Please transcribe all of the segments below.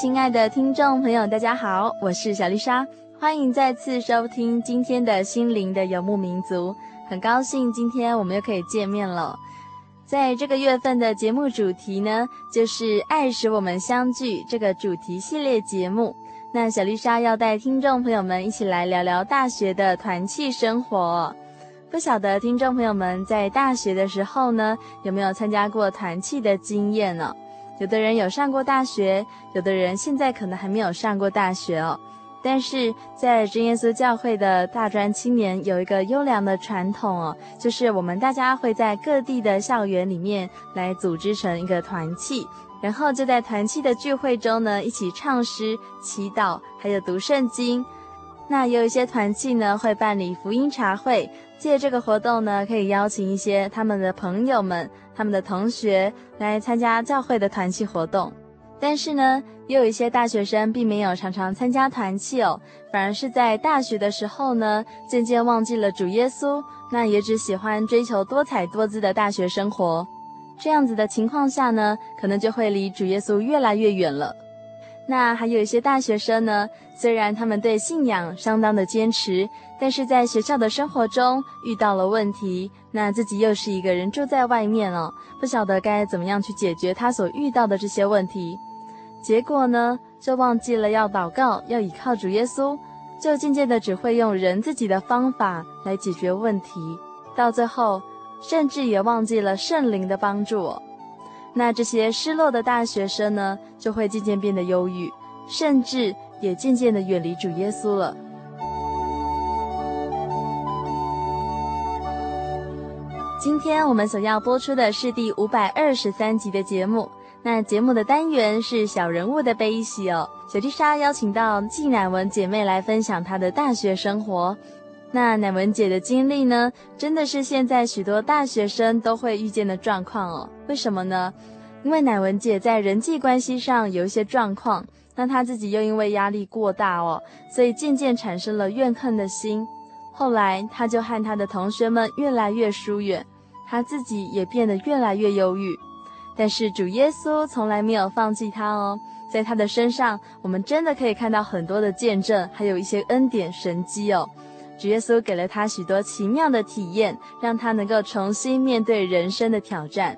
亲爱的听众朋友，大家好，我是小丽莎，欢迎再次收听今天的心灵的游牧民族。很高兴今天我们又可以见面了。在这个月份的节目主题呢，就是“爱使我们相聚”这个主题系列节目。那小丽莎要带听众朋友们一起来聊聊大学的团契生活。不晓得听众朋友们在大学的时候呢，有没有参加过团契的经验呢？有的人有上过大学，有的人现在可能还没有上过大学哦。但是在真耶稣教会的大专青年有一个优良的传统哦，就是我们大家会在各地的校园里面来组织成一个团契，然后就在团契的聚会中呢，一起唱诗、祈祷，还有读圣经。那有一些团契呢，会办理福音茶会，借这个活动呢，可以邀请一些他们的朋友们、他们的同学来参加教会的团契活动。但是呢，也有一些大学生并没有常常参加团契哦，反而是在大学的时候呢，渐渐忘记了主耶稣，那也只喜欢追求多彩多姿的大学生活。这样子的情况下呢，可能就会离主耶稣越来越远了。那还有一些大学生呢，虽然他们对信仰相当的坚持，但是在学校的生活中遇到了问题，那自己又是一个人住在外面哦，不晓得该怎么样去解决他所遇到的这些问题，结果呢，就忘记了要祷告，要依靠主耶稣，就渐渐的只会用人自己的方法来解决问题，到最后甚至也忘记了圣灵的帮助。那这些失落的大学生呢，就会渐渐变得忧郁，甚至也渐渐的远离主耶稣了。今天我们所要播出的是第五百二十三集的节目。那节目的单元是小人物的悲喜哦。小丽莎邀请到纪乃文姐妹来分享她的大学生活。那乃文姐的经历呢，真的是现在许多大学生都会遇见的状况哦。为什么呢？因为乃文姐在人际关系上有一些状况，那她自己又因为压力过大哦，所以渐渐产生了怨恨的心。后来她就和她的同学们越来越疏远，他自己也变得越来越忧郁。但是主耶稣从来没有放弃他哦，在他的身上，我们真的可以看到很多的见证，还有一些恩典神迹哦。主耶稣给了他许多奇妙的体验，让他能够重新面对人生的挑战。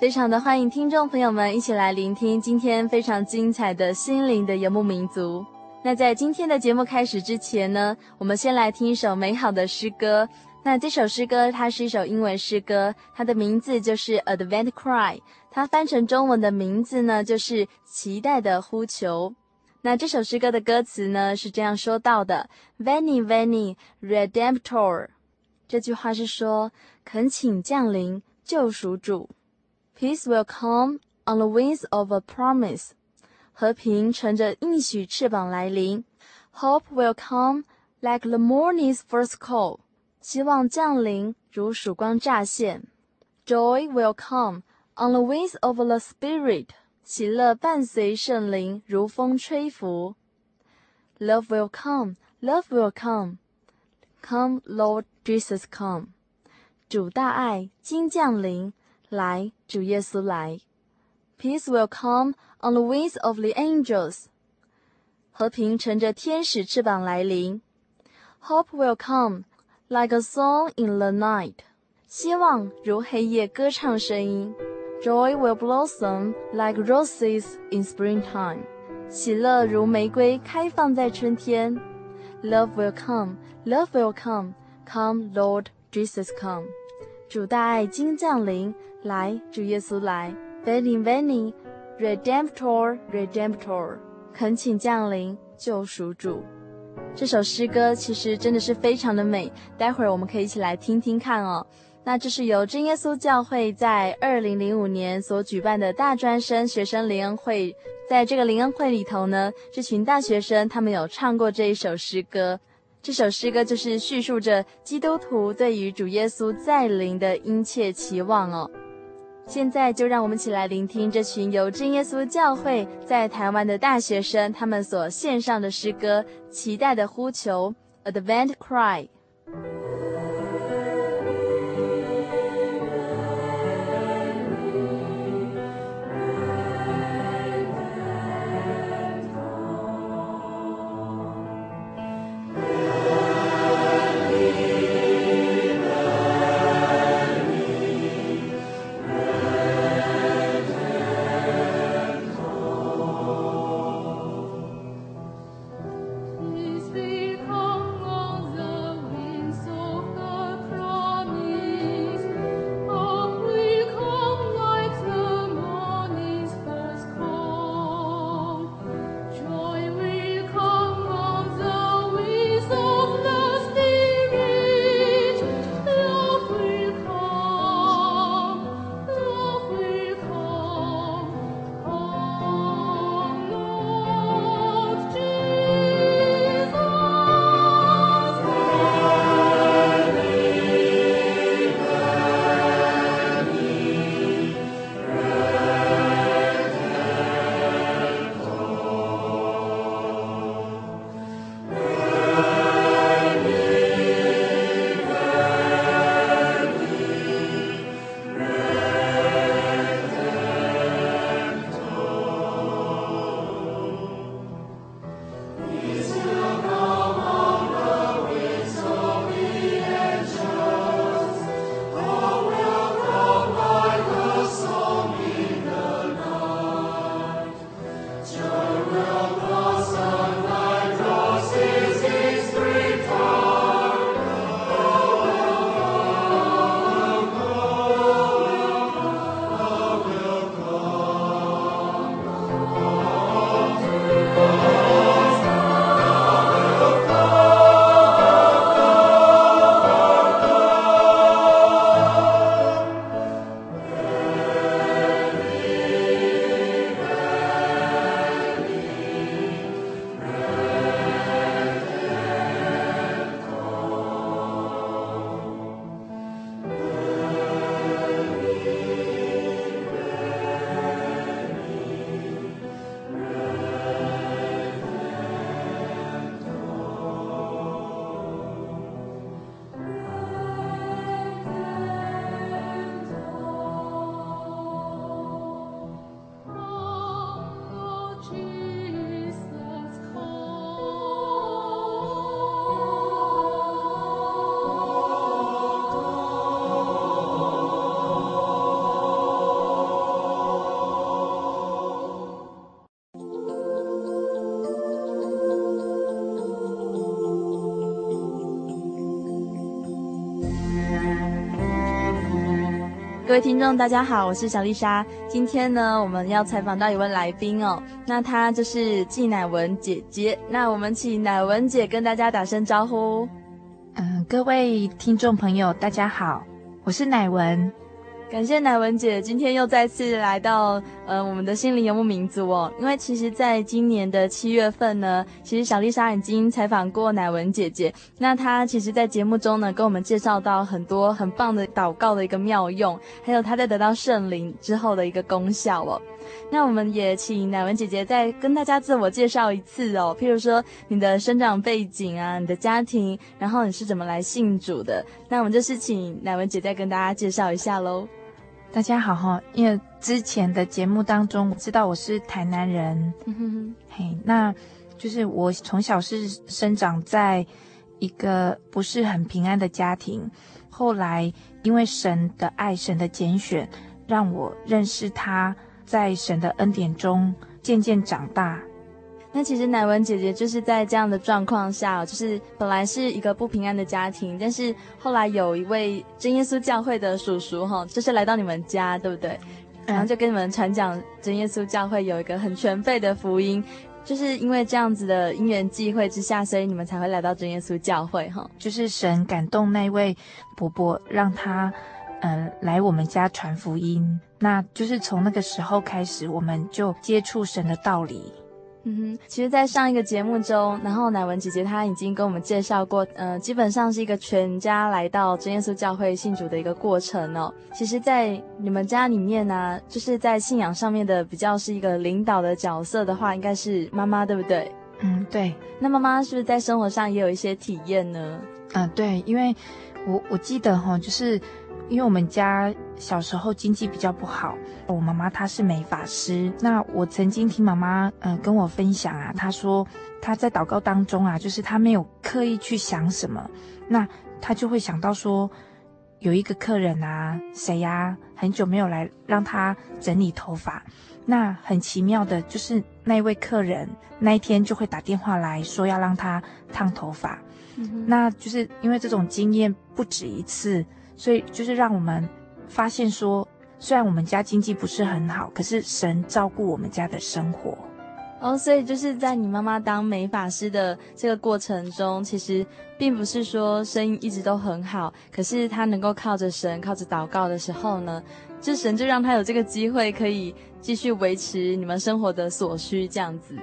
非常的欢迎听众朋友们一起来聆听今天非常精彩的心灵的游牧民族。那在今天的节目开始之前呢，我们先来听一首美好的诗歌。那这首诗歌它是一首英文诗歌，它的名字就是《Advent Cry》，它翻成中文的名字呢就是《期待的呼求》。那这首诗歌的歌词呢是这样说到的：“Veni, Veni, Redemptor。”这句话是说，恳请降临救赎主。Peace will come on the wings of a promise。和平乘着应许翅膀来临。Hope will come like the morning's first call。希望降临如曙光乍现。Joy will come on the wings of the Spirit。喜乐伴随圣灵，如风吹拂。Love will come, love will come, come, Lord Jesus, come。主大爱今降临，来，主耶稣来。Peace will come on the wings of the angels。和平乘着天使翅膀来临。Hope will come like a song in the night。希望如黑夜歌唱声音。Joy will blossom like roses in springtime。喜乐如玫瑰开放在春天。Love will come, love will come, come, Lord Jesus, come。主大爱今降临，来，主耶稣来。Veni, veni, Redemptor, Redemptor。恳请降临，救赎主。这首诗歌其实真的是非常的美，待会儿我们可以一起来听听看哦。那这是由真耶稣教会在二零零五年所举办的大专生学生联恩会，在这个联恩会里头呢，这群大学生他们有唱过这一首诗歌。这首诗歌就是叙述着基督徒对于主耶稣再临的殷切期望哦。现在就让我们一起来聆听这群由真耶稣教会在台湾的大学生他们所献上的诗歌《期待的呼求》（Advent Cry）。各位听众，大家好，我是小丽莎。今天呢，我们要采访到一位来宾哦，那她就是季乃文姐姐。那我们请乃文姐跟大家打声招呼。嗯，各位听众朋友，大家好，我是乃文。感谢乃文姐今天又再次来到呃我们的心灵游牧民族哦，因为其实在今年的七月份呢，其实小丽莎已经采访过乃文姐姐，那她其实，在节目中呢，跟我们介绍到很多很棒的祷告的一个妙用，还有她在得到圣灵之后的一个功效哦。那我们也请乃文姐姐再跟大家自我介绍一次哦，譬如说你的生长背景啊，你的家庭，然后你是怎么来信主的？那我们就是请乃文姐再跟大家介绍一下喽。大家好哈，因为之前的节目当中，我知道我是台南人，嗯、哼哼嘿，那就是我从小是生长在一个不是很平安的家庭，后来因为神的爱、神的拣选，让我认识他，在神的恩典中渐渐长大。那其实乃文姐姐就是在这样的状况下，就是本来是一个不平安的家庭，但是后来有一位真耶稣教会的叔叔哈，就是来到你们家，对不对？然后就跟你们传讲真耶稣教会有一个很全备的福音，就是因为这样子的因缘际会之下，所以你们才会来到真耶稣教会哈。就是神感动那位伯伯，让他嗯、呃、来我们家传福音，那就是从那个时候开始，我们就接触神的道理。嗯哼，其实，在上一个节目中，然后乃文姐姐她已经跟我们介绍过，呃，基本上是一个全家来到真耶稣教会信主的一个过程哦。其实，在你们家里面呢、啊，就是在信仰上面的比较是一个领导的角色的话，应该是妈妈，对不对？嗯，对。那妈妈是不是在生活上也有一些体验呢？嗯、呃，对，因为我我记得哈，就是。因为我们家小时候经济比较不好，我妈妈她是美发师。那我曾经听妈妈嗯、呃、跟我分享啊，她说她在祷告当中啊，就是她没有刻意去想什么，那她就会想到说有一个客人啊，谁呀、啊，很久没有来让她整理头发。那很奇妙的就是那一位客人那一天就会打电话来说要让她烫头发。嗯。那就是因为这种经验不止一次。所以就是让我们发现说，虽然我们家经济不是很好，可是神照顾我们家的生活。哦，所以就是在你妈妈当美发师的这个过程中，其实并不是说生意一直都很好，可是她能够靠着神，靠着祷告的时候呢，就神就让她有这个机会可以继续维持你们生活的所需，这样子，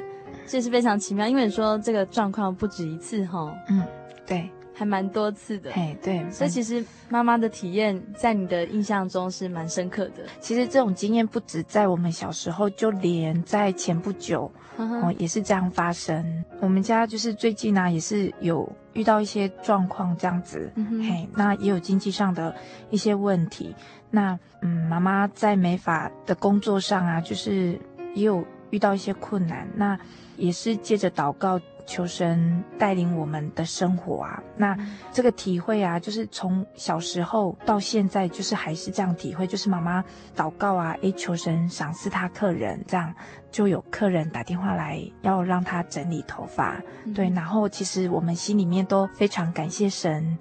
这是非常奇妙。因为你说这个状况不止一次，哈，嗯，对。还蛮多次的，嘿，对，所以其实妈妈的体验在你的印象中是蛮深刻的。其实这种经验不止在我们小时候，就连在前不久，哦，也是这样发生。我们家就是最近呢，也是有遇到一些状况这样子，嘿，那也有经济上的一些问题。那嗯，妈妈在美发的工作上啊，就是也有遇到一些困难。那也是借着祷告。求神带领我们的生活啊，那这个体会啊，就是从小时候到现在，就是还是这样体会，就是妈妈祷告啊，诶，求神赏赐他客人，这样就有客人打电话来要让他整理头发，嗯、对，然后其实我们心里面都非常感谢神，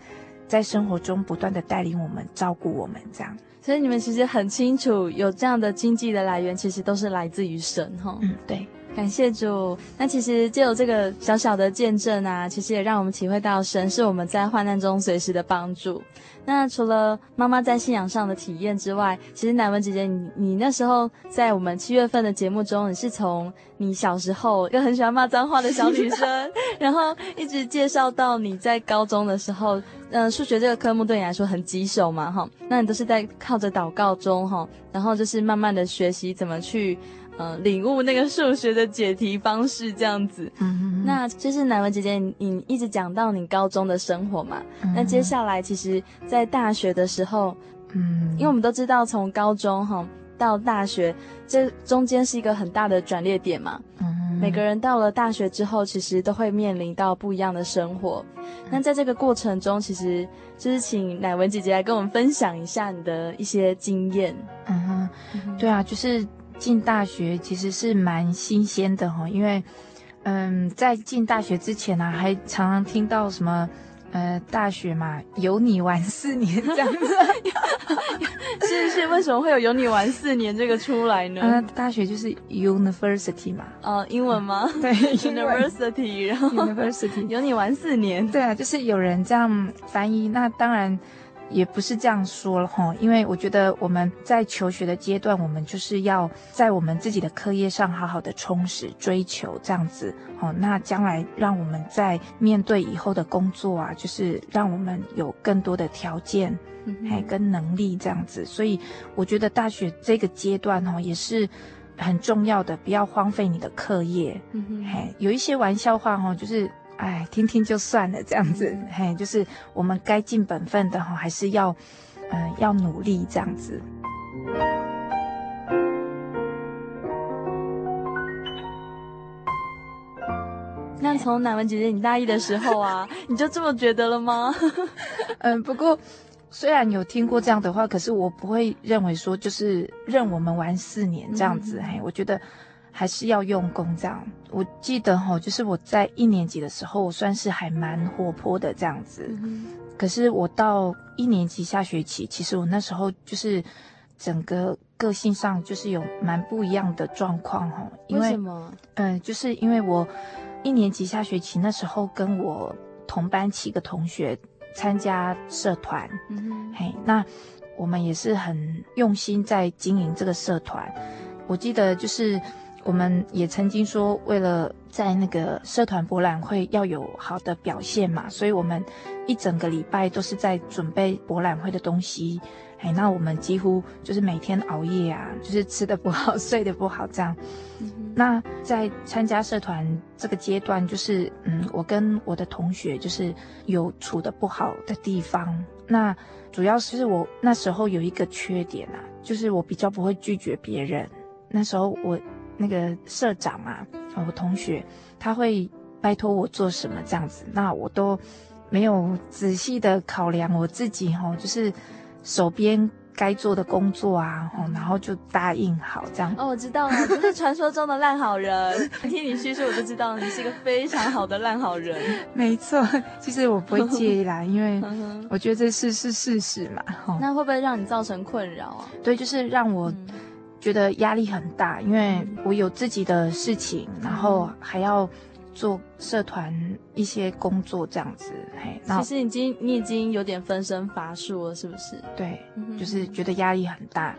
在生活中不断的带领我们、照顾我们，这样。所以你们其实很清楚，有这样的经济的来源，其实都是来自于神，哈。嗯，对。感谢主。那其实借由这个小小的见证啊，其实也让我们体会到神是我们在患难中随时的帮助。那除了妈妈在信仰上的体验之外，其实乃文姐姐，你你那时候在我们七月份的节目中，你是从你小时候一个很喜欢骂脏话的小女生，然后一直介绍到你在高中的时候，嗯、呃，数学这个科目对你来说很棘手嘛，哈，那你都是在靠着祷告中，哈，然后就是慢慢的学习怎么去。呃，领悟那个数学的解题方式这样子，嗯哼，那就是乃文姐姐，你一直讲到你高中的生活嘛，嗯、那接下来其实，在大学的时候，嗯，因为我们都知道从高中哈到大学，这中间是一个很大的转捩点嘛，嗯，每个人到了大学之后，其实都会面临到不一样的生活，嗯、那在这个过程中，其实就是请乃文姐姐来跟我们分享一下你的一些经验，嗯哼。对啊，就是。进大学其实是蛮新鲜的哈，因为，嗯，在进大学之前呢、啊，还常常听到什么，呃，大学嘛，有你玩四年这样子，是是，为什么会有有你玩四年这个出来呢？呃，大学就是 university 嘛，哦，英文吗？对，university，然后 university 有你玩四年，对啊，就是有人这样翻译，那当然。也不是这样说了哈，因为我觉得我们在求学的阶段，我们就是要在我们自己的课业上好好的充实追求这样子哦。那将来让我们在面对以后的工作啊，就是让我们有更多的条件，还跟能力这样子。所以我觉得大学这个阶段哦，也是很重要的，不要荒废你的课业。嗯哼，嘿，有一些玩笑话哦，就是。哎，听听就算了，这样子，嗯、嘿，就是我们该尽本分的哈，还是要，嗯、呃，要努力这样子。那从乃文姐姐你大一的时候啊，你就这么觉得了吗？嗯，不过虽然有听过这样的话，可是我不会认为说就是任我们玩四年这样子，嗯、嘿，我觉得。还是要用功这样。我记得哈，就是我在一年级的时候，我算是还蛮活泼的这样子。嗯、可是我到一年级下学期，其实我那时候就是整个个性上就是有蛮不一样的状况哈。因为，为什么？嗯、呃，就是因为我一年级下学期那时候跟我同班几个同学参加社团，嗯，嘿，那我们也是很用心在经营这个社团。我记得就是。我们也曾经说，为了在那个社团博览会要有好的表现嘛，所以我们一整个礼拜都是在准备博览会的东西。哎，那我们几乎就是每天熬夜啊，就是吃的不好，睡得不好这样。嗯、那在参加社团这个阶段，就是嗯，我跟我的同学就是有处的不好的地方。那主要是我那时候有一个缺点啊，就是我比较不会拒绝别人。那时候我。那个社长啊，我同学他会拜托我做什么这样子，那我都没有仔细的考量我自己哈，就是手边该做的工作啊，然后就答应好这样。哦，我知道了，就是传说中的烂好人。听你叙述，我就知道你是一个非常好的烂好人。没错，其实我不会介意啦，因为我觉得这是是事实嘛。那会不会让你造成困扰啊？对，就是让我。觉得压力很大，因为我有自己的事情，然后还要做社团一些工作这样子。嘿，其实已经你已经有点分身乏术了，是不是？对，就是觉得压力很大。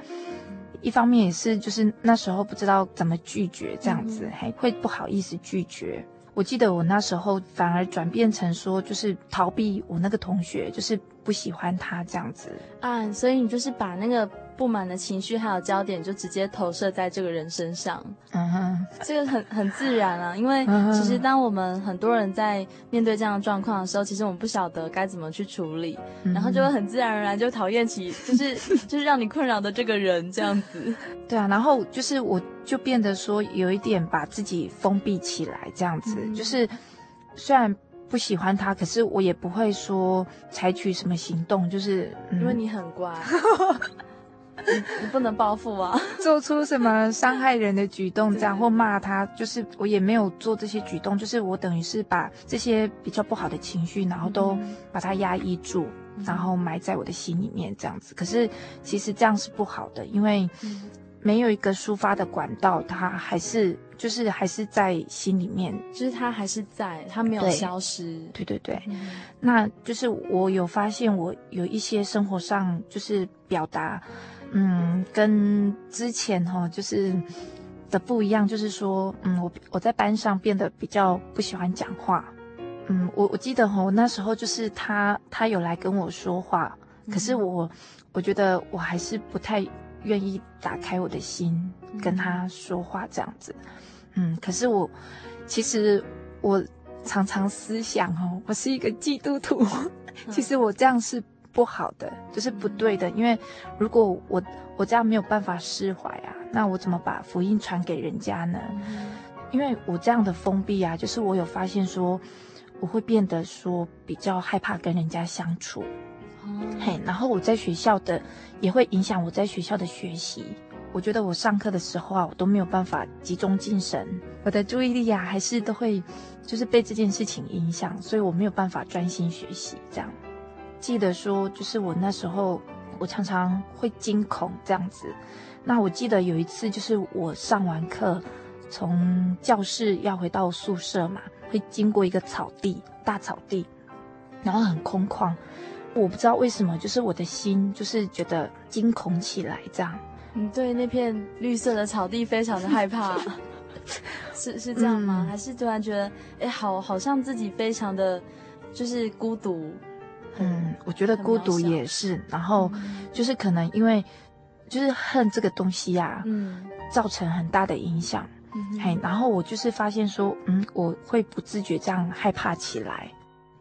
一方面也是，就是那时候不知道怎么拒绝这样子，还会不好意思拒绝。我记得我那时候反而转变成说，就是逃避我那个同学，就是不喜欢他这样子啊。所以你就是把那个。不满的情绪还有焦点就直接投射在这个人身上，嗯哼，这个很很自然啊，因为其实当我们很多人在面对这样的状况的时候，其实我们不晓得该怎么去处理，然后就会很自然而然就讨厌起 就是就是让你困扰的这个人这样子。对啊，然后就是我就变得说有一点把自己封闭起来这样子，就是虽然不喜欢他，可是我也不会说采取什么行动，就是因为你很乖。你你不能报复啊！做出什么伤害人的举动，这样或骂他，就是我也没有做这些举动，就是我等于是把这些比较不好的情绪，然后都把它压抑住，然后埋在我的心里面这样子。可是其实这样是不好的，因为没有一个抒发的管道，它还是就是还是在心里面，就是它还是在，它没有消失。对对对，对，那就是我有发现，我有一些生活上就是表达。嗯，跟之前哈就是的不一样，就是说，嗯，我我在班上变得比较不喜欢讲话。嗯，我我记得哈，我那时候就是他他有来跟我说话，可是我我觉得我还是不太愿意打开我的心跟他说话这样子。嗯，可是我其实我常常思想哦，我是一个基督徒，其实我这样是。不好的就是不对的，因为如果我我这样没有办法释怀啊，那我怎么把福音传给人家呢？因为我这样的封闭啊，就是我有发现说，我会变得说比较害怕跟人家相处，嘿，然后我在学校的也会影响我在学校的学习。我觉得我上课的时候啊，我都没有办法集中精神，我的注意力啊，还是都会就是被这件事情影响，所以我没有办法专心学习这样。记得说，就是我那时候，我常常会惊恐这样子。那我记得有一次，就是我上完课，从教室要回到宿舍嘛，会经过一个草地，大草地，然后很空旷。我不知道为什么，就是我的心就是觉得惊恐起来，这样。你对那片绿色的草地非常的害怕，是是这样吗？嗯、还是突然觉得，哎，好，好像自己非常的，就是孤独。嗯，我觉得孤独也是。然后就是可能因为，就是恨这个东西呀、啊，嗯，造成很大的影响。嗯，嘿，然后我就是发现说，嗯，我会不自觉这样害怕起来。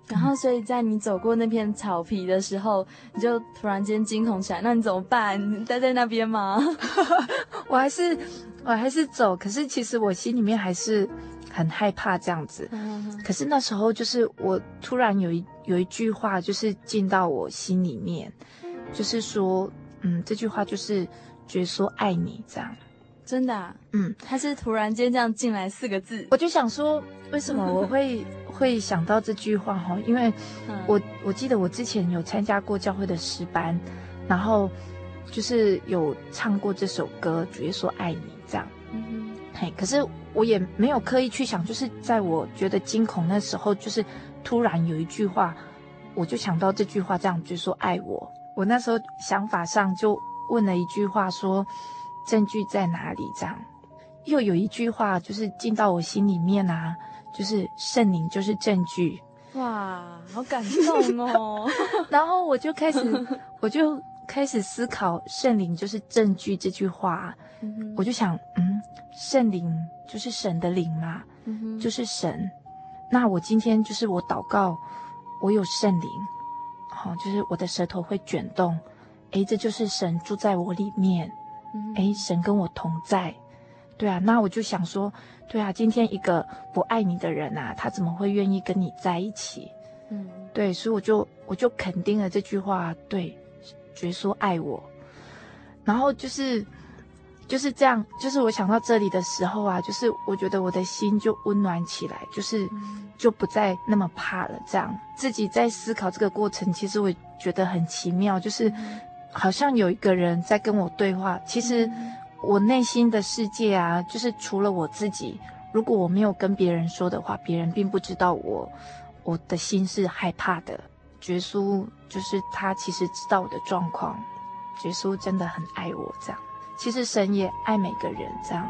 然后，所以在你走过那片草皮的时候，你就突然间惊恐起来。那你怎么办？你待在那边吗？我还是，我还是走。可是其实我心里面还是很害怕这样子。可是那时候就是我突然有一有一句话，就是进到我心里面，就是说，嗯，这句话就是觉说爱你这样。真的啊？嗯，他是突然间这样进来四个字，我就想说，为什么我会 会想到这句话哈？因为我我记得我之前有参加过教会的诗班，然后就是有唱过这首歌，主耶稣爱你嘿，可是我也没有刻意去想，就是在我觉得惊恐那时候，就是突然有一句话，我就想到这句话，这样就说爱我。我那时候想法上就问了一句话说。证据在哪里？这样，又有一句话就是进到我心里面啊，就是圣灵就是证据。哇，好感动哦！然后我就开始，我就开始思考圣灵就是证据这句话。嗯、我就想，嗯，圣灵就是神的灵嘛，嗯、就是神。那我今天就是我祷告，我有圣灵，好、哦，就是我的舌头会卷动，诶，这就是神住在我里面。哎，神跟我同在，对啊，那我就想说，对啊，今天一个不爱你的人啊，他怎么会愿意跟你在一起？嗯，对，所以我就我就肯定了这句话，对，主说爱我，然后就是就是这样，就是我想到这里的时候啊，就是我觉得我的心就温暖起来，就是就不再那么怕了。这样自己在思考这个过程，其实我觉得很奇妙，就是。好像有一个人在跟我对话。其实我内心的世界啊，就是除了我自己。如果我没有跟别人说的话，别人并不知道我我的心是害怕的。觉叔就是他，其实知道我的状况。觉叔真的很爱我，这样。其实神也爱每个人，这样。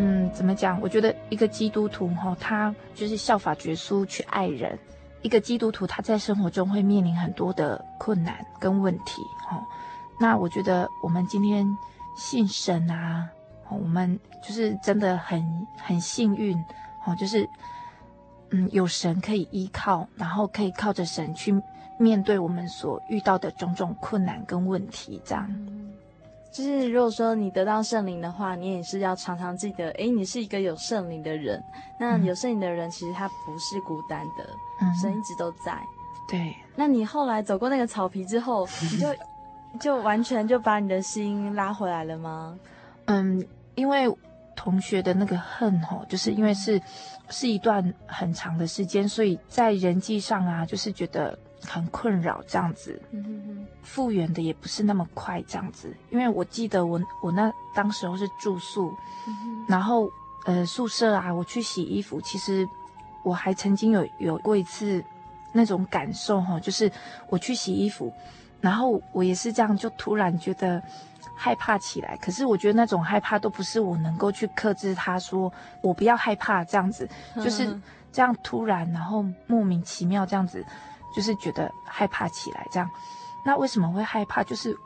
嗯，怎么讲？我觉得一个基督徒哈，他就是效法耶稣去爱人。一个基督徒他在生活中会面临很多的困难跟问题哈。那我觉得我们今天信神啊，我们就是真的很很幸运哦，就是嗯有神可以依靠，然后可以靠着神去面对我们所遇到的种种困难跟问题，这样。就是如果说你得到圣灵的话，你也是要常常记得，诶，你是一个有圣灵的人。那有圣灵的人，其实他不是孤单的，嗯、神一直都在。对。那你后来走过那个草皮之后，你就就完全就把你的心拉回来了吗？嗯，因为同学的那个恨吼，就是因为是是一段很长的时间，所以在人际上啊，就是觉得。很困扰这样子，复原的也不是那么快这样子，因为我记得我我那当时候是住宿，然后呃宿舍啊，我去洗衣服，其实我还曾经有有过一次那种感受哈，就是我去洗衣服，然后我也是这样，就突然觉得害怕起来，可是我觉得那种害怕都不是我能够去克制，他说我不要害怕这样子，就是这样突然，然后莫名其妙这样子。就是觉得害怕起来，这样，那为什么会害怕？就是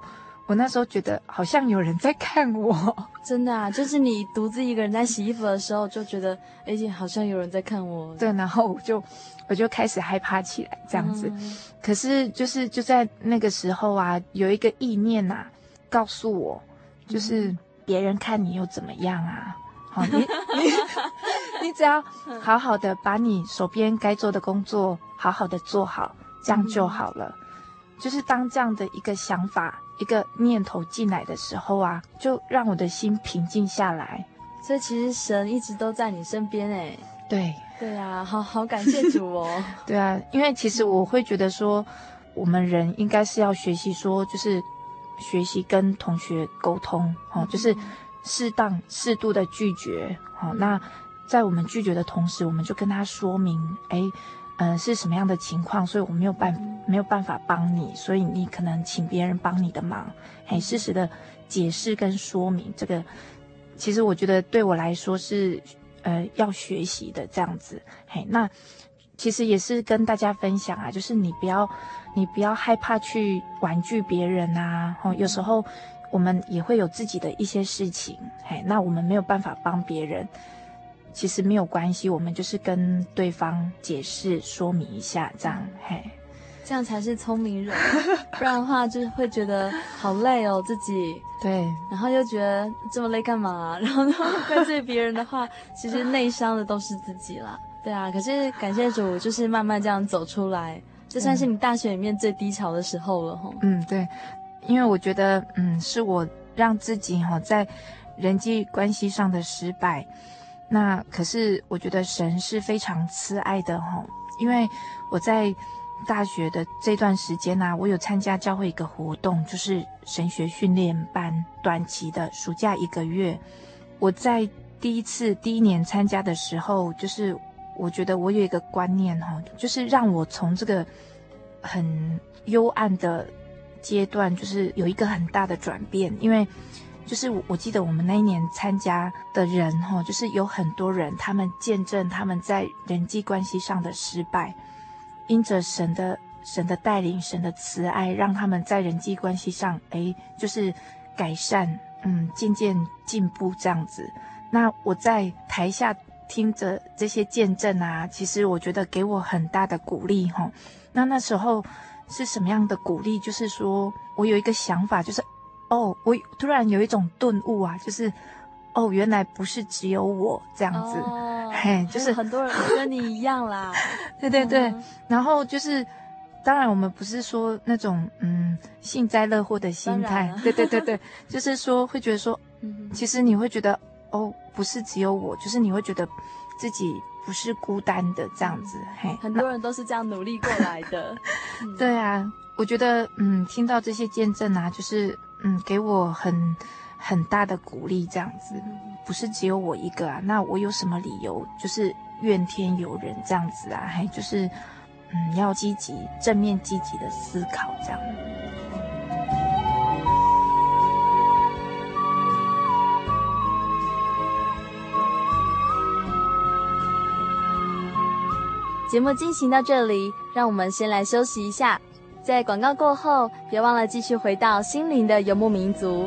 我那时候觉得好像有人在看我，真的啊，就是你独自一个人在洗衣服的时候，就觉得哎，好像有人在看我。对，然后我就我就开始害怕起来，这样子。嗯、可是就是就在那个时候啊，有一个意念呐、啊，告诉我，就是别人看你又怎么样啊？好，你 你你只要好好的把你手边该做的工作好好的做好，这样就好了。嗯、就是当这样的一个想法、一个念头进来的时候啊，就让我的心平静下来。所以其实神一直都在你身边哎。对对啊，好好感谢主哦。对啊，因为其实我会觉得说，我们人应该是要学习说，就是学习跟同学沟通哦，就是。适当适度的拒绝。好，那在我们拒绝的同时，我们就跟他说明，哎，嗯，是什么样的情况，所以我没有办没有办法帮你，所以你可能请别人帮你的忙，哎，适时的解释跟说明这个。其实我觉得对我来说是，呃，要学习的这样子。嘿，那其实也是跟大家分享啊，就是你不要，你不要害怕去婉拒别人啊。哦，有时候我们也会有自己的一些事情，嘿，那我们没有办法帮别人，其实没有关系，我们就是跟对方解释说明一下，这样，嘿。这样才是聪明人，不然的话就是会觉得好累哦，自己 对，然后又觉得这么累干嘛？然后怪罪别人的话，其实内伤的都是自己啦。对啊，可是感谢主，就是慢慢这样走出来，这算是你大学里面最低潮的时候了吼。嗯，对，因为我觉得，嗯，是我让自己哈在人际关系上的失败，那可是我觉得神是非常慈爱的哈，因为我在。大学的这段时间呢、啊，我有参加教会一个活动，就是神学训练班，短期的暑假一个月。我在第一次第一年参加的时候，就是我觉得我有一个观念哈，就是让我从这个很幽暗的阶段，就是有一个很大的转变。因为就是我我记得我们那一年参加的人哈，就是有很多人，他们见证他们在人际关系上的失败。因着神的神的带领，神的慈爱，让他们在人际关系上，哎，就是改善，嗯，渐渐进步这样子。那我在台下听着这些见证啊，其实我觉得给我很大的鼓励哈。那那时候是什么样的鼓励？就是说我有一个想法，就是哦，我突然有一种顿悟啊，就是哦，原来不是只有我这样子。哦嘿，就是很多人跟你一样啦，对对对，嗯、然后就是，当然我们不是说那种嗯幸灾乐祸的心态，对对对对，就是说会觉得说，嗯，其实你会觉得哦，不是只有我，就是你会觉得自己不是孤单的这样子，嘿，很多人都是这样努力过来的，嗯、对啊，我觉得嗯，听到这些见证啊，就是嗯，给我很。很大的鼓励，这样子，不是只有我一个啊。那我有什么理由就是怨天尤人这样子啊？嘿就是，嗯，要积极、正面、积极的思考这样。节目进行到这里，让我们先来休息一下。在广告过后，别忘了继续回到心灵的游牧民族。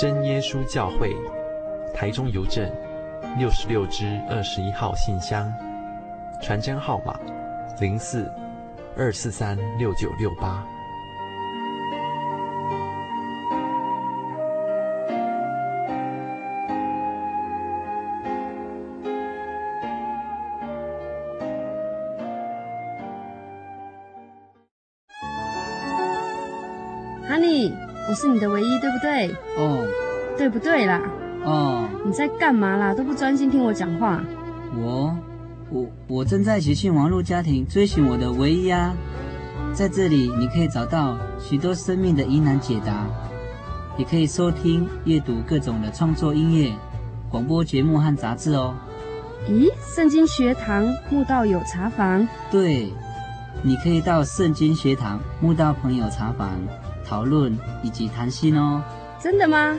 真耶稣教会，台中邮政六十六支二十一号信箱，传真号码零四二四三六九六八。我是你的唯一，对不对？哦，对不对啦？哦，你在干嘛啦？都不专心听我讲话。我，我，我正在学信网络家庭追寻我的唯一啊！在这里，你可以找到许多生命的疑难解答，也可以收听、阅读各种的创作音乐、广播节目和杂志哦。咦，圣经学堂慕道友茶房？对，你可以到圣经学堂慕道朋友茶房。讨论以及谈心哦，真的吗？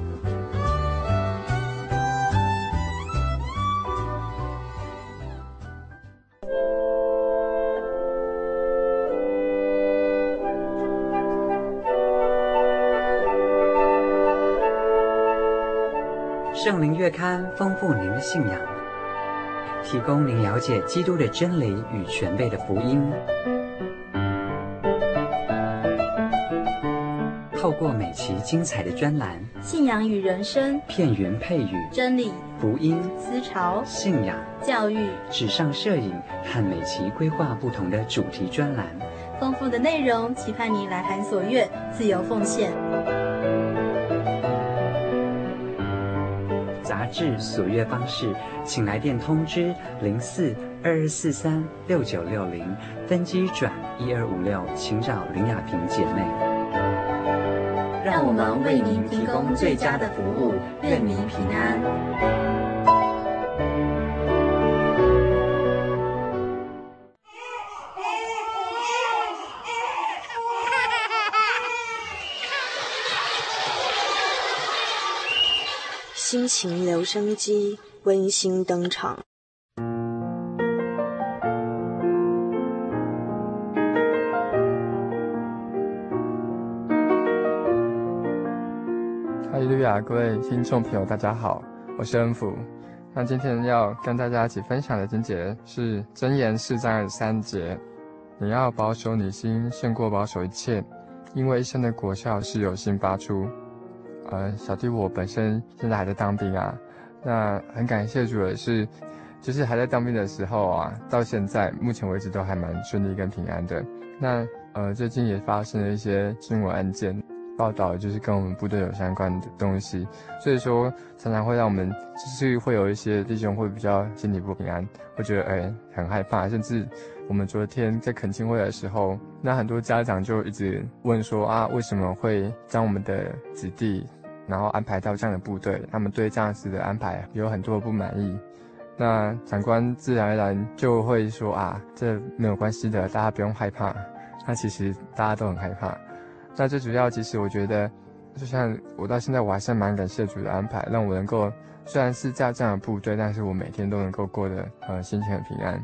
圣灵月刊丰富您的信仰，提供您了解基督的真理与全备的福音。透过每期精彩的专栏，信仰与人生，片源配语，真理、福音、思潮、信仰、教育、纸上摄影和每期规划不同的主题专栏，丰富的内容，期盼您来函所阅，自由奉献。至所阅方式，请来电通知零四二二四三六九六零，分机转一二五六，请找林雅萍姐妹。让我们为您提供最佳的服务，愿您平安。心情留声机温馨登场。哈利路亚，各位听众朋友，大家好，我是恩福。那今天要跟大家一起分享的经节是《箴言》四章三节：你要保守你心，胜过保守一切，因为一生的果效是由心发出。呃，小弟我本身现在还在当兵啊，那很感谢主的是，就是还在当兵的时候啊，到现在目前为止都还蛮顺利跟平安的。那呃，最近也发生了一些新闻案件，报道就是跟我们部队有相关的东西，所以说常常会让我们就是会有一些弟兄会比较心里不平安，会觉得哎很害怕，甚至。我们昨天在恳亲会的时候，那很多家长就一直问说啊，为什么会将我们的子弟，然后安排到这样的部队？他们对这样子的安排有很多不满意。那长官自然而然就会说啊，这没有关系的，大家不用害怕。那其实大家都很害怕。那最主要，其实我觉得，就像我到现在，我还是蛮感谢主的安排，让我能够虽然是在这样的部队，但是我每天都能够过得呃心情很平安。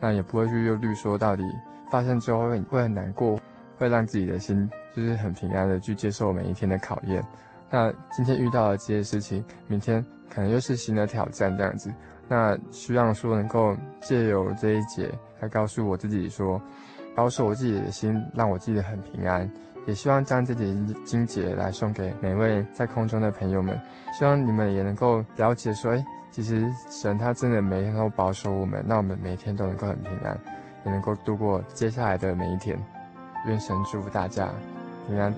那也不会去忧虑，说到底发生之后会会很难过，会让自己的心就是很平安的去接受每一天的考验。那今天遇到了这些事情，明天可能又是新的挑战这样子。那希望说能够借由这一节来告诉我自己说，保守我自己的心，让我自己很平安。也希望将这节经节来送给每位在空中的朋友们，希望你们也能够了解说，诶其实神他真的每天都保守我们，让我们每天都能够很平安，也能够度过接下来的每一天。愿神祝福大家平安。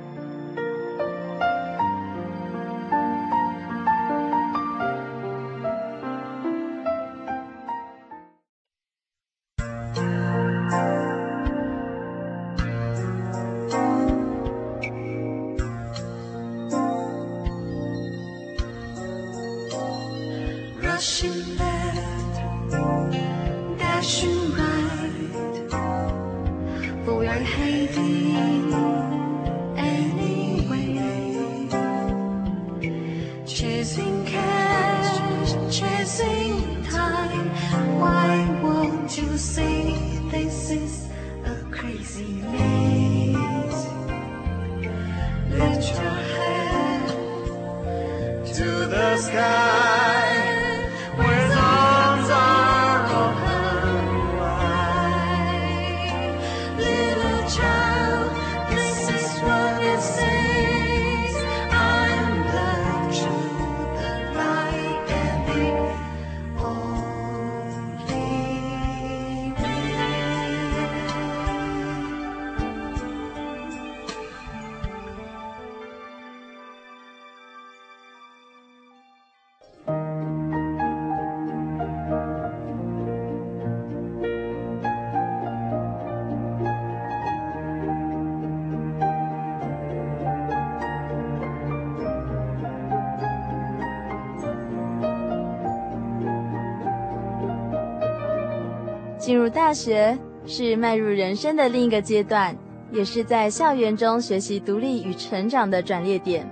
进入大学，是迈入人生的另一个阶段，也是在校园中学习独立与成长的转捩点。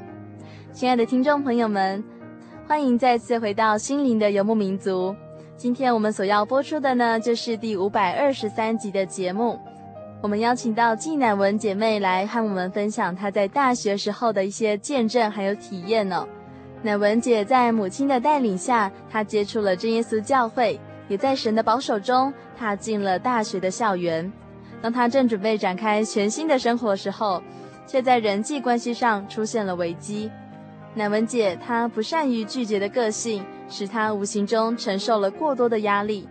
亲爱的听众朋友们，欢迎再次回到心灵的游牧民族。今天我们所要播出的呢，就是第五百二十三集的节目。我们邀请到纪乃文姐妹来和我们分享她在大学时候的一些见证还有体验哦。乃文姐在母亲的带领下，她接触了真耶稣教会，也在神的保守中踏进了大学的校园。当他正准备展开全新的生活时候，却在人际关系上出现了危机。乃文姐她不善于拒绝的个性，使她无形中承受了过多的压力，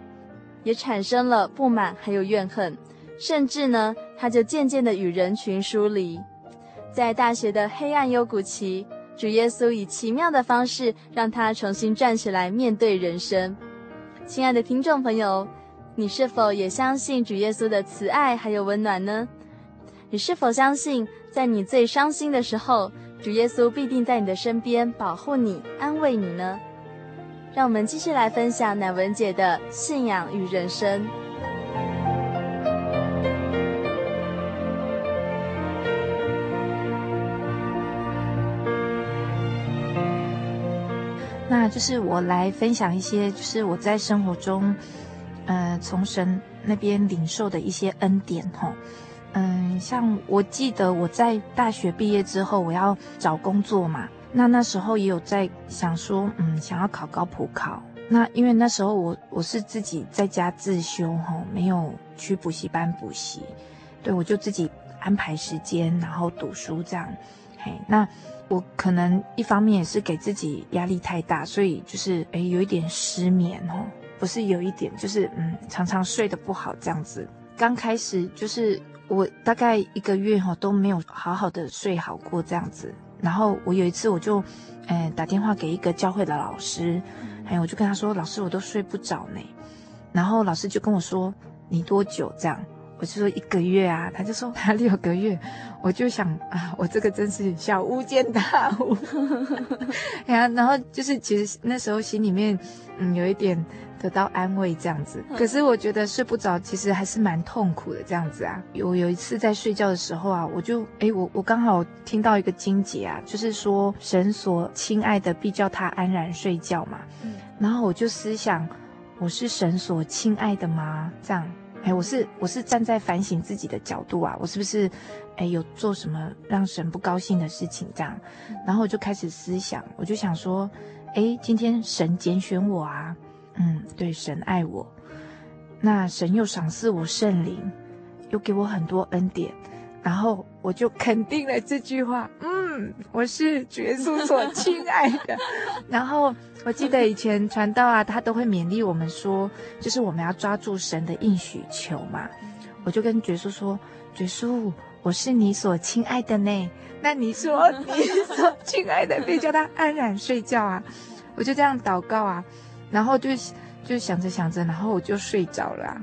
也产生了不满还有怨恨，甚至呢，她就渐渐的与人群疏离。在大学的黑暗幽谷期，主耶稣以奇妙的方式，让他重新站起来面对人生。亲爱的听众朋友，你是否也相信主耶稣的慈爱还有温暖呢？你是否相信，在你最伤心的时候，主耶稣必定在你的身边保护你、安慰你呢？让我们继续来分享乃文姐的信仰与人生。那就是我来分享一些，就是我在生活中，呃，从神那边领受的一些恩典哈。嗯，像我记得我在大学毕业之后，我要找工作嘛。那那时候也有在想说，嗯，想要考高普考。那因为那时候我我是自己在家自修哈，没有去补习班补习，对，我就自己安排时间，然后读书这样。嘿，那。我可能一方面也是给自己压力太大，所以就是诶有一点失眠哦，不是有一点，就是嗯常常睡得不好这样子。刚开始就是我大概一个月哈都没有好好的睡好过这样子。然后我有一次我就嗯打电话给一个教会的老师，还有我就跟他说，老师我都睡不着呢。然后老师就跟我说，你多久这样？我就说一个月啊，他就说他六个月，我就想啊，我这个真是小巫见大巫，然后然后就是其实那时候心里面嗯有一点得到安慰这样子，可是我觉得睡不着，其实还是蛮痛苦的这样子啊。有有一次在睡觉的时候啊，我就诶我我刚好听到一个经节啊，就是说神所亲爱的必叫他安然睡觉嘛，然后我就思想，我是神所亲爱的吗？这样。哎，我是我是站在反省自己的角度啊，我是不是，哎，有做什么让神不高兴的事情这样？然后我就开始思想，我就想说，哎，今天神拣选我啊，嗯，对，神爱我，那神又赏赐我圣灵，又给我很多恩典，然后我就肯定了这句话，嗯，我是主耶稣所亲爱的，然后。我记得以前传道啊，他都会勉励我们说，就是我们要抓住神的应许求嘛。我就跟耶稣说：“耶稣，我是你所亲爱的呢。那你说你所亲爱的，别叫他安然睡觉啊。”我就这样祷告啊，然后就就想着想着，然后我就睡着了啊。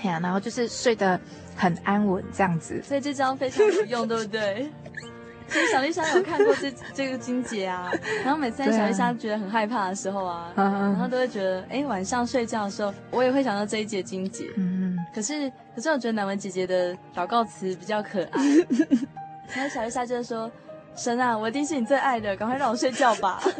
哎呀，然后就是睡得很安稳这样子。所以这招非常有用，对不对？所以小丽莎有看过这这个金姐啊，然后每次在小丽莎觉得很害怕的时候啊，啊然后都会觉得，哎，晚上睡觉的时候，我也会想到这一节金姐。嗯嗯。可是可是我觉得南文姐姐的祷告词比较可爱。然后小丽莎就是说：“神啊，我一定是你最爱的，赶快让我睡觉吧。”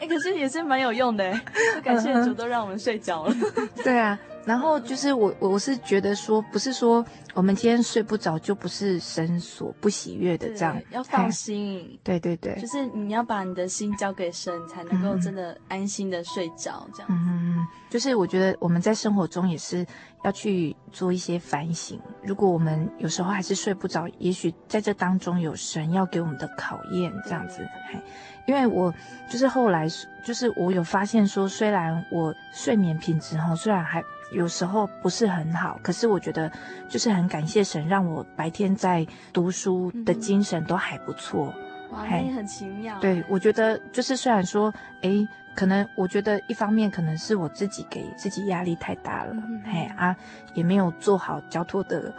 哎，可是也是蛮有用的，哎，感谢主都让我们睡着了。对啊。然后就是我，我是觉得说，不是说我们今天睡不着就不是神所不喜悦的这样，要放心。对对对，就是你要把你的心交给神，才能够真的安心的睡着这样。嗯，就是我觉得我们在生活中也是要去做一些反省。如果我们有时候还是睡不着，也许在这当中有神要给我们的考验这样子。因为我就是后来就是我有发现说，虽然我睡眠品质哈，虽然还。有时候不是很好，可是我觉得就是很感谢神，让我白天在读书的精神都还不错。哇，那也很奇妙。对，我觉得就是虽然说，哎，可能我觉得一方面可能是我自己给自己压力太大了，嗯、嘿啊，也没有做好交托的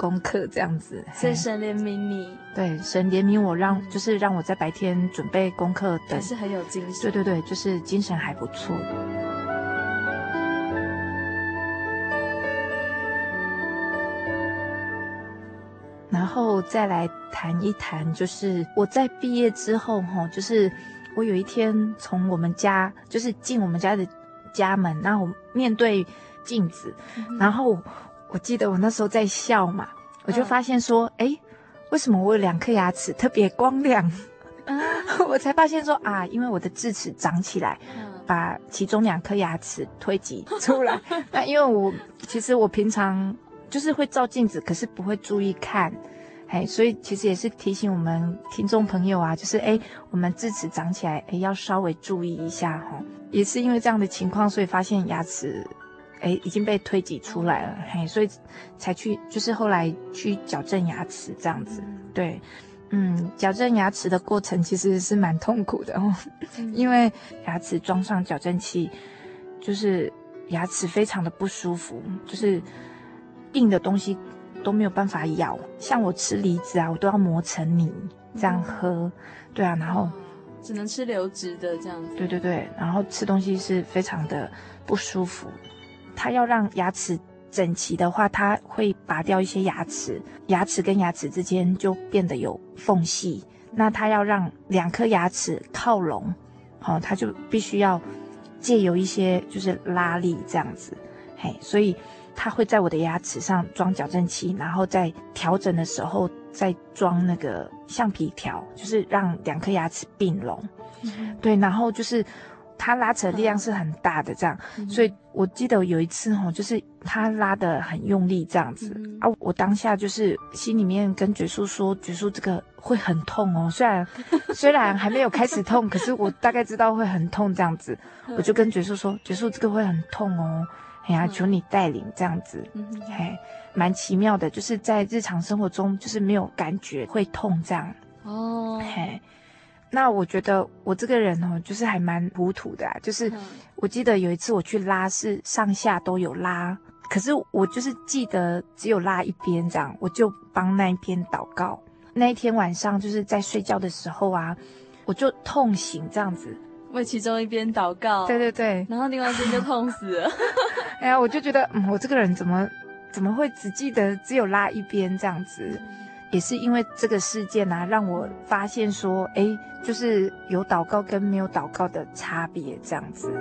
功课这样子，所以神怜悯你，对，神怜悯我，让就是让我在白天准备功课，的是很有精神，对对对，就是精神还不错。然后再来谈一谈，就是我在毕业之后，哈，就是我有一天从我们家，就是进我们家的家门，然后面对镜子，然后。我记得我那时候在笑嘛，我就发现说，哎、嗯，为什么我有两颗牙齿特别光亮？嗯、我才发现说啊，因为我的智齿长起来，把其中两颗牙齿推挤出来。那因为我其实我平常。就是会照镜子，可是不会注意看，哎，所以其实也是提醒我们听众朋友啊，就是哎，我们智齿长起来，哎，要稍微注意一下哈。也是因为这样的情况，所以发现牙齿，哎，已经被推挤出来了，嘿，所以才去，就是后来去矫正牙齿这样子。对，嗯，矫正牙齿的过程其实是蛮痛苦的哦，因为牙齿装上矫正器，就是牙齿非常的不舒服，就是。硬的东西都没有办法咬，像我吃梨子啊，我都要磨成泥这样喝，嗯、对啊，然后、哦、只能吃流质的这样子。对对对，然后吃东西是非常的不舒服。它要让牙齿整齐的话，它会拔掉一些牙齿，牙齿跟牙齿之间就变得有缝隙。那它要让两颗牙齿靠拢，好、哦，它就必须要借由一些就是拉力这样子，嘿，所以。他会在我的牙齿上装矫正器，然后在调整的时候再装那个橡皮条，就是让两颗牙齿并拢。嗯、对，然后就是他拉扯力量是很大的，这样。嗯、所以我记得有一次哈，就是他拉得很用力，这样子、嗯、啊，我当下就是心里面跟觉叔说：“觉叔，这个会很痛哦。虽然 虽然还没有开始痛，可是我大概知道会很痛，这样子。我就跟觉叔说：觉叔，这个会很痛哦。”哎呀，求你带领这样子，嗯、嘿，蛮奇妙的，就是在日常生活中就是没有感觉会痛这样。哦，嘿，那我觉得我这个人哦，就是还蛮糊涂的啊。就是我记得有一次我去拉，是上下都有拉，可是我就是记得只有拉一边这样，我就帮那一边祷告。那一天晚上就是在睡觉的时候啊，我就痛醒这样子。为其中一边祷告，对对对，然后另外一边就 痛死了。哎呀，我就觉得，嗯，我这个人怎么怎么会只记得只有拉一边这样子？嗯、也是因为这个事件啊，让我发现说，哎，就是有祷告跟没有祷告的差别这样子。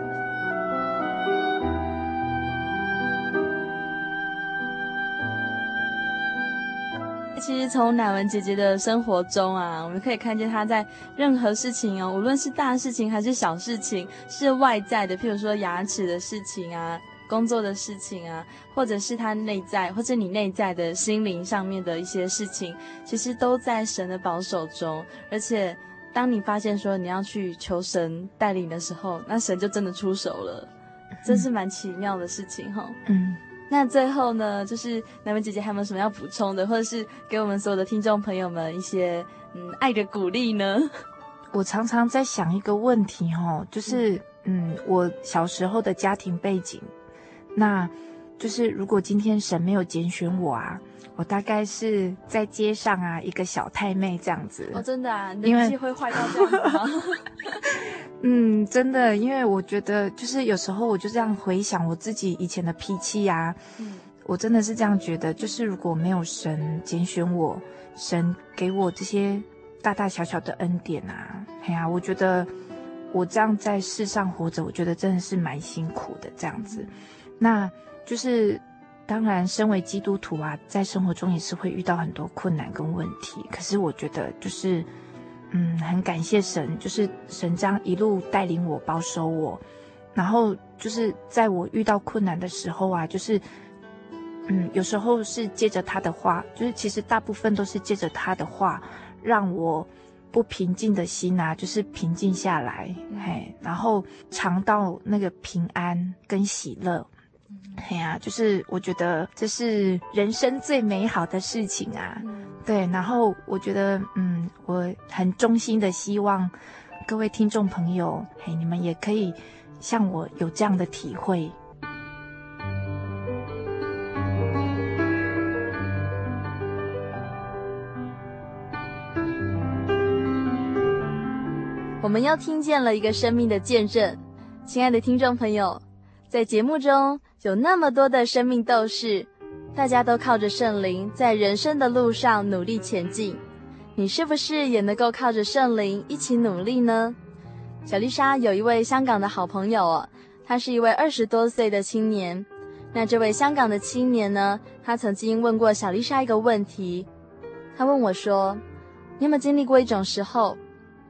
其实从乃文姐姐的生活中啊，我们可以看见她在任何事情哦，无论是大事情还是小事情，是外在的，譬如说牙齿的事情啊，工作的事情啊，或者是他内在，或者你内在的心灵上面的一些事情，其实都在神的保守中。而且，当你发现说你要去求神带领的时候，那神就真的出手了，真是蛮奇妙的事情哈、哦。嗯。那最后呢，就是乃文姐姐还有没有什么要补充的，或者是给我们所有的听众朋友们一些嗯爱的鼓励呢？我常常在想一个问题哈，就是嗯，嗯，我小时候的家庭背景，那就是如果今天神没有拣选我啊，我大概是在街上啊一个小太妹这样子。哦，真的啊，你的脾气会坏到这样吗？嗯，真的，因为我觉得，就是有时候我就这样回想我自己以前的脾气呀，嗯，我真的是这样觉得，就是如果没有神拣选我，神给我这些大大小小的恩典啊，哎呀，我觉得我这样在世上活着，我觉得真的是蛮辛苦的这样子。那就是当然，身为基督徒啊，在生活中也是会遇到很多困难跟问题，可是我觉得就是。嗯，很感谢神，就是神这样一路带领我、保守我，然后就是在我遇到困难的时候啊，就是，嗯，有时候是借着他的话，就是其实大部分都是借着他的话，让我不平静的心啊，就是平静下来，嘿，然后尝到那个平安跟喜乐。哎呀，就是我觉得这是人生最美好的事情啊，嗯、对。然后我觉得，嗯，我很衷心的希望各位听众朋友，嘿，你们也可以像我有这样的体会。我们又听见了一个生命的见证，亲爱的听众朋友，在节目中。有那么多的生命斗士，大家都靠着圣灵在人生的路上努力前进。你是不是也能够靠着圣灵一起努力呢？小丽莎有一位香港的好朋友哦，他是一位二十多岁的青年。那这位香港的青年呢，他曾经问过小丽莎一个问题，他问我说：“你有没有经历过一种时候，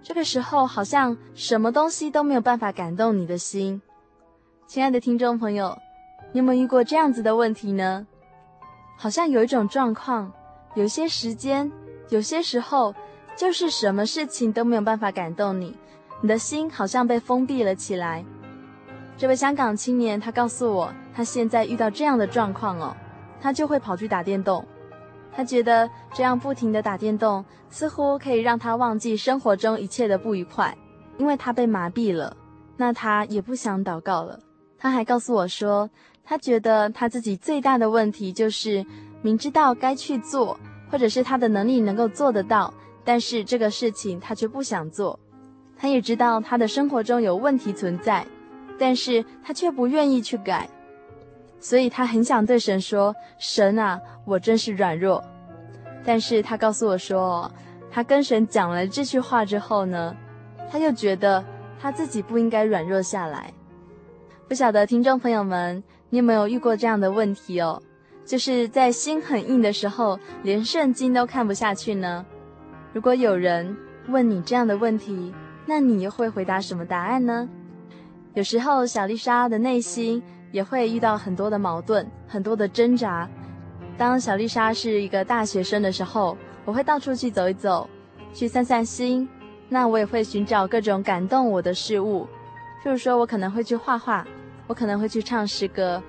这个时候好像什么东西都没有办法感动你的心？”亲爱的听众朋友，你有没有遇过这样子的问题呢？好像有一种状况，有些时间，有些时候，就是什么事情都没有办法感动你，你的心好像被封闭了起来。这位香港青年他告诉我，他现在遇到这样的状况哦，他就会跑去打电动。他觉得这样不停地打电动，似乎可以让他忘记生活中一切的不愉快，因为他被麻痹了。那他也不想祷告了。他还告诉我说，他觉得他自己最大的问题就是明知道该去做，或者是他的能力能够做得到，但是这个事情他却不想做。他也知道他的生活中有问题存在。但是他却不愿意去改，所以他很想对神说：“神啊，我真是软弱。”但是他告诉我说，他跟神讲了这句话之后呢，他又觉得他自己不应该软弱下来。不晓得听众朋友们，你有没有遇过这样的问题哦？就是在心很硬的时候，连圣经都看不下去呢？如果有人问你这样的问题，那你又会回答什么答案呢？有时候，小丽莎的内心也会遇到很多的矛盾，很多的挣扎。当小丽莎是一个大学生的时候，我会到处去走一走，去散散心。那我也会寻找各种感动我的事物，譬如说，我可能会去画画，我可能会去唱诗歌，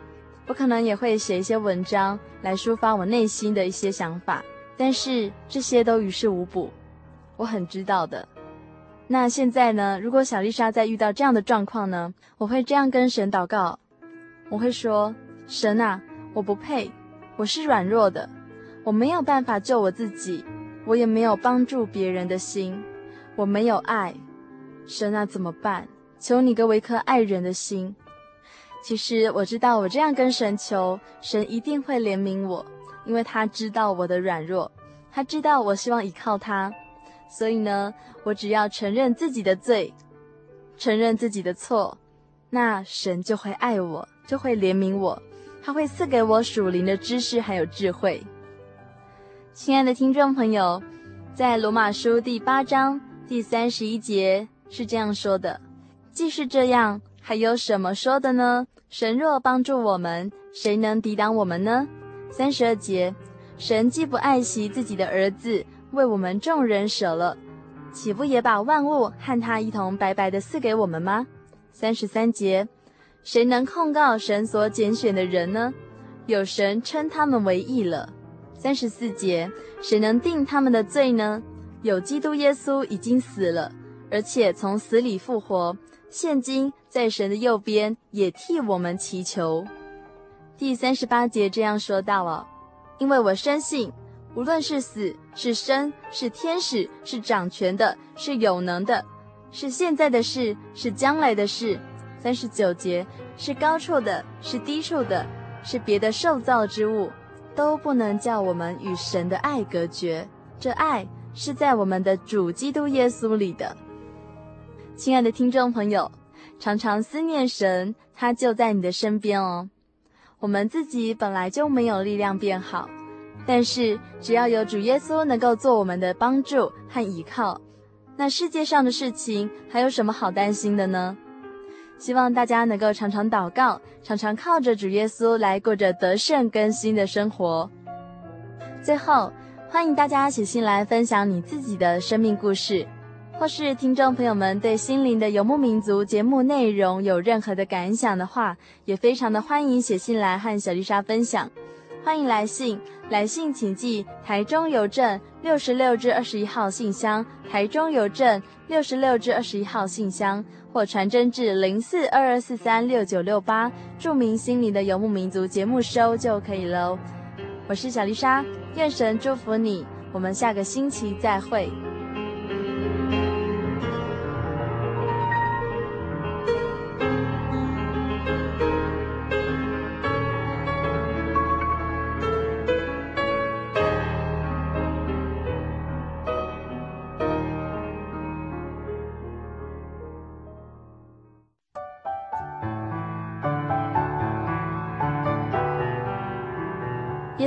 我可能也会写一些文章来抒发我内心的一些想法。但是这些都于事无补，我很知道的。那现在呢？如果小丽莎在遇到这样的状况呢，我会这样跟神祷告，我会说：神啊，我不配，我是软弱的，我没有办法救我自己，我也没有帮助别人的心，我没有爱，神啊，怎么办？求你给我一颗爱人的心。其实我知道，我这样跟神求，神一定会怜悯我，因为他知道我的软弱，他知道我希望依靠他。所以呢，我只要承认自己的罪，承认自己的错，那神就会爱我，就会怜悯我，他会赐给我属灵的知识还有智慧。亲爱的听众朋友，在罗马书第八章第三十一节是这样说的：“既是这样，还有什么说的呢？神若帮助我们，谁能抵挡我们呢？”三十二节，神既不爱惜自己的儿子。为我们众人舍了，岂不也把万物和他一同白白的赐给我们吗？三十三节，谁能控告神所拣选的人呢？有神称他们为义了。三十四节，谁能定他们的罪呢？有基督耶稣已经死了，而且从死里复活，现今在神的右边，也替我们祈求。第三十八节这样说到了：因为我深信。无论是死是生，是天使，是掌权的，是有能的，是现在的事，是将来的事。三十九节，是高处的，是低处的，是别的受造之物，都不能叫我们与神的爱隔绝。这爱是在我们的主基督耶稣里的。亲爱的听众朋友，常常思念神，他就在你的身边哦。我们自己本来就没有力量变好。但是，只要有主耶稣能够做我们的帮助和依靠，那世界上的事情还有什么好担心的呢？希望大家能够常常祷告，常常靠着主耶稣来过着得胜更新的生活。最后，欢迎大家写信来分享你自己的生命故事，或是听众朋友们对《心灵的游牧民族》节目内容有任何的感想的话，也非常的欢迎写信来和小丽莎分享。欢迎来信，来信请寄台中邮政六十六至二十一号信箱，台中邮政六十六至二十一号信箱，或传真至零四二二四三六九六八，注明心灵的游牧民族节目收就可以喽。我是小丽莎，愿神祝福你，我们下个星期再会。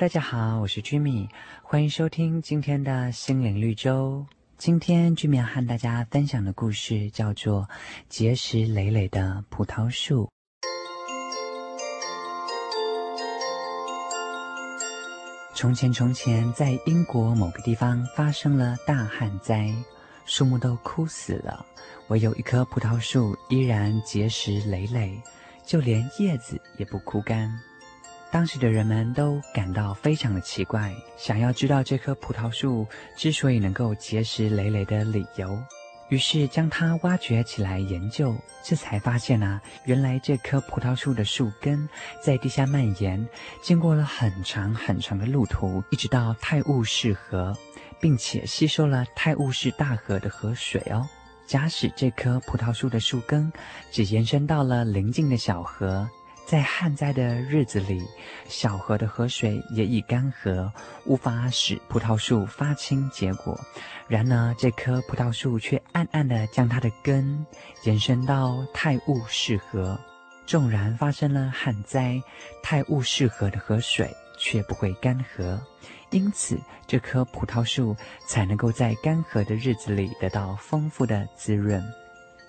大家好，我是 Jimmy，欢迎收听今天的心灵绿洲。今天 Jimmy 要和大家分享的故事叫做《结实累累的葡萄树》。从前，从前，在英国某个地方发生了大旱灾，树木都枯死了，唯有一棵葡萄树依然结实累累，就连叶子也不枯干。当时的人们都感到非常的奇怪，想要知道这棵葡萄树之所以能够结实累累的理由，于是将它挖掘起来研究，这才发现啊，原来这棵葡萄树的树根在地下蔓延，经过了很长很长的路途，一直到泰晤士河，并且吸收了泰晤士大河的河水哦。假使这棵葡萄树的树根只延伸到了邻近的小河。在旱灾的日子里，小河的河水也已干涸，无法使葡萄树发青结果。然而，这棵葡萄树却暗暗地将它的根延伸到泰晤士河。纵然发生了旱灾，泰晤士河的河水却不会干涸，因此这棵葡萄树才能够在干涸的日子里得到丰富的滋润。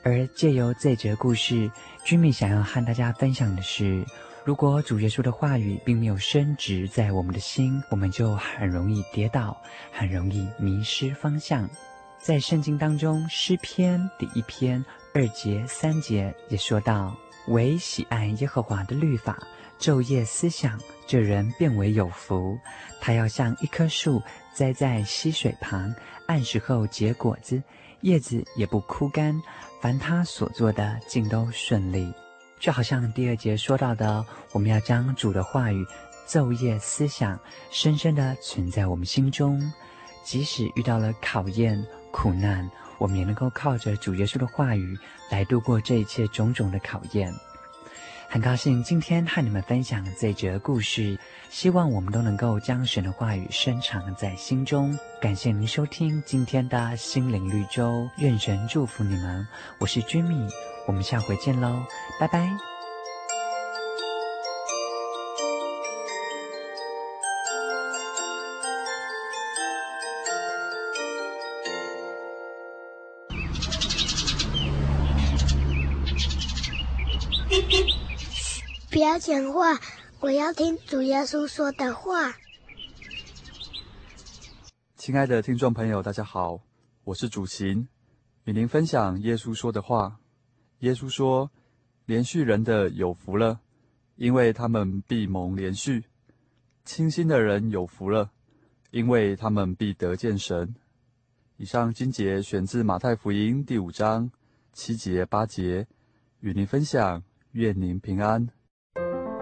而借由这则故事，居民想要和大家分享的是：如果主耶稣的话语并没有深植在我们的心，我们就很容易跌倒，很容易迷失方向。在圣经当中，诗篇第一篇二节、三节也说到：“唯喜爱耶和华的律法，昼夜思想，这人便为有福。他要像一棵树栽在溪水旁，按时候结果子，叶子也不枯干。”凡他所做的，尽都顺利，就好像第二节说到的，我们要将主的话语昼夜思想，深深的存在我们心中，即使遇到了考验、苦难，我们也能够靠着主耶稣的话语来度过这一切种种的考验。很高兴今天和你们分享这则故事，希望我们都能够将神的话语深藏在心中。感谢您收听今天的心灵绿洲，愿神祝福你们。我是君米我们下回见喽，拜拜。讲话，我要听主耶稣说的话。亲爱的听众朋友，大家好，我是主行，与您分享耶稣说的话。耶稣说：“连续人的有福了，因为他们必蒙连续；清心的人有福了，因为他们必得见神。”以上经节选自马太福音第五章七节八节，与您分享。愿您平安。